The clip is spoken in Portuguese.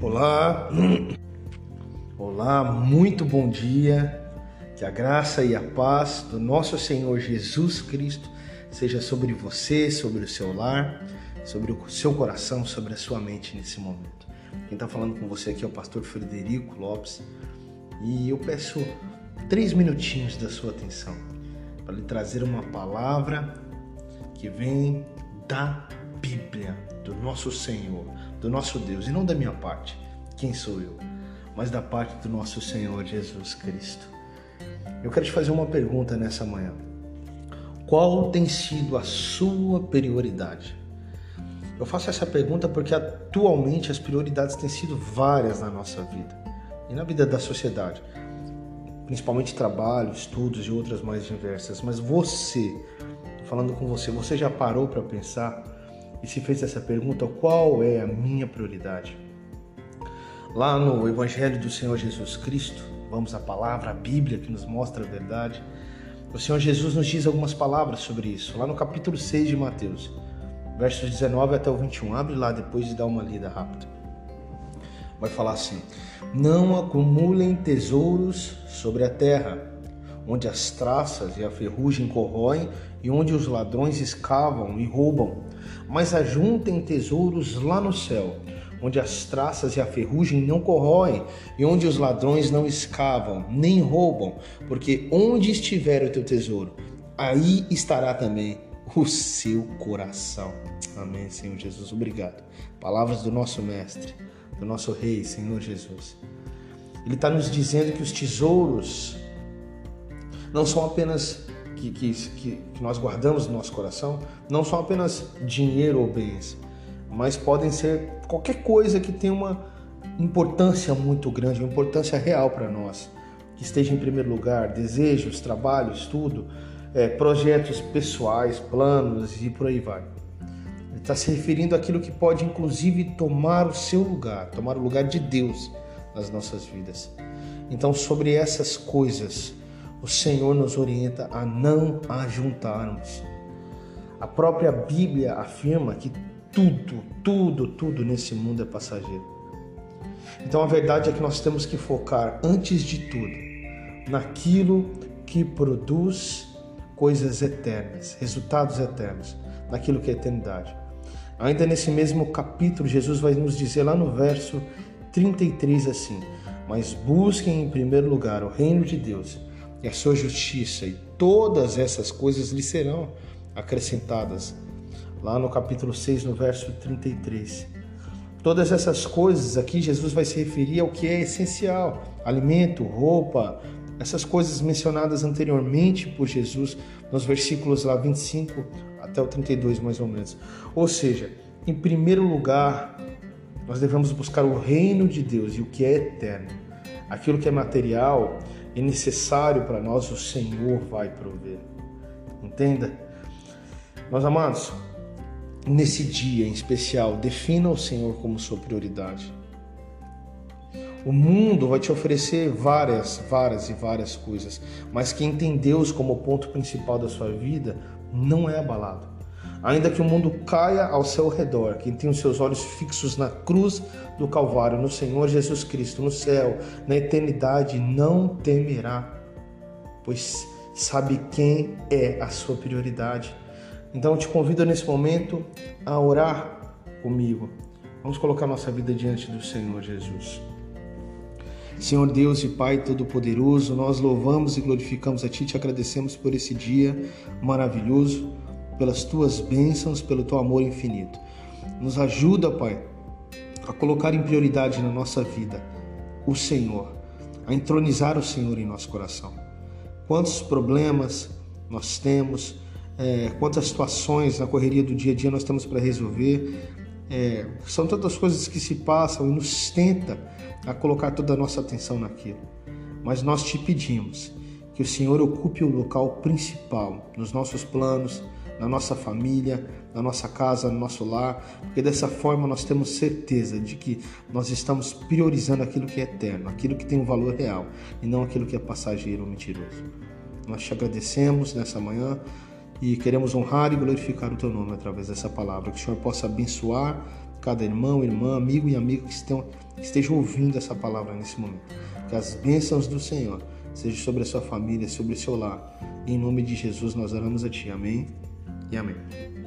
Olá, olá, muito bom dia. Que a graça e a paz do nosso Senhor Jesus Cristo seja sobre você, sobre o seu lar, sobre o seu coração, sobre a sua mente nesse momento. Quem está falando com você aqui é o pastor Frederico Lopes e eu peço três minutinhos da sua atenção para lhe trazer uma palavra que vem da Bíblia, do nosso Senhor, do nosso Deus, e não da minha parte, quem sou eu, mas da parte do nosso Senhor Jesus Cristo. Eu quero te fazer uma pergunta nessa manhã. Qual tem sido a sua prioridade? Eu faço essa pergunta porque atualmente as prioridades têm sido várias na nossa vida e na vida da sociedade, principalmente trabalho, estudos e outras mais diversas. Mas você, falando com você, você já parou para pensar e se fez essa pergunta: qual é a minha prioridade? Lá no Evangelho do Senhor Jesus Cristo, vamos à palavra, a Bíblia que nos mostra a verdade. O Senhor Jesus nos diz algumas palavras sobre isso, lá no capítulo 6 de Mateus, versos 19 até o 21. Abre lá depois de dar uma lida rápida. Vai falar assim: Não acumulem tesouros sobre a terra, onde as traças e a ferrugem corroem e onde os ladrões escavam e roubam mas ajuntem tesouros lá no céu, onde as traças e a ferrugem não corroem, e onde os ladrões não escavam, nem roubam, porque onde estiver o teu tesouro, aí estará também o seu coração. Amém, Senhor Jesus. Obrigado. Palavras do nosso Mestre, do nosso Rei, Senhor Jesus. Ele está nos dizendo que os tesouros não são apenas que, que, que, nós guardamos no nosso coração não são apenas dinheiro ou bens, mas podem ser qualquer coisa que tenha uma importância muito grande, uma importância real para nós, que esteja em primeiro lugar, desejos, trabalhos, tudo, é, projetos pessoais, planos e por aí vai. Ele está se referindo àquilo que pode, inclusive, tomar o seu lugar, tomar o lugar de Deus nas nossas vidas. Então, sobre essas coisas, o Senhor nos orienta a não ajuntarmos. A própria Bíblia afirma que tudo, tudo, tudo nesse mundo é passageiro. Então a verdade é que nós temos que focar, antes de tudo, naquilo que produz coisas eternas, resultados eternos, naquilo que é eternidade. Ainda nesse mesmo capítulo, Jesus vai nos dizer lá no verso 33 assim: Mas busquem em primeiro lugar o reino de Deus e a sua justiça, e todas essas coisas lhe serão acrescentadas. Lá no capítulo 6, no verso 33. Todas essas coisas aqui, Jesus vai se referir ao que é essencial: alimento, roupa, essas coisas mencionadas anteriormente por Jesus nos versículos lá 25 até o 32, mais ou menos. Ou seja, em primeiro lugar, nós devemos buscar o reino de Deus e o que é eterno. Aquilo que é material, e necessário para nós, o Senhor vai prover. Entenda? Meus amados, nesse dia em especial, defina o Senhor como sua prioridade. O mundo vai te oferecer várias, várias e várias coisas, mas quem tem Deus como ponto principal da sua vida não é abalado. Ainda que o mundo caia ao seu redor, quem tem os seus olhos fixos na cruz do Calvário, no Senhor Jesus Cristo, no céu, na eternidade, não temerá, pois sabe quem é a sua prioridade. Então eu te convido nesse momento a orar comigo. Vamos colocar nossa vida diante do Senhor Jesus. Senhor Deus e Pai Todo-Poderoso, nós louvamos e glorificamos a Ti, te agradecemos por esse dia maravilhoso pelas tuas bênçãos, pelo teu amor infinito. Nos ajuda, Pai, a colocar em prioridade na nossa vida o Senhor, a entronizar o Senhor em nosso coração. Quantos problemas nós temos, é, quantas situações na correria do dia a dia nós temos para resolver. É, são tantas coisas que se passam e nos tenta a colocar toda a nossa atenção naquilo. Mas nós te pedimos que o Senhor ocupe o local principal nos nossos planos, na nossa família, na nossa casa, no nosso lar, porque dessa forma nós temos certeza de que nós estamos priorizando aquilo que é eterno, aquilo que tem um valor real e não aquilo que é passageiro ou mentiroso. Nós te agradecemos nessa manhã e queremos honrar e glorificar o teu nome através dessa palavra, que o Senhor possa abençoar cada irmão, irmã, amigo e amiga que estejam ouvindo essa palavra nesse momento. Que as bênçãos do Senhor sejam sobre a sua família, sobre o seu lar. Em nome de Jesus nós oramos a Ti. Amém e amém.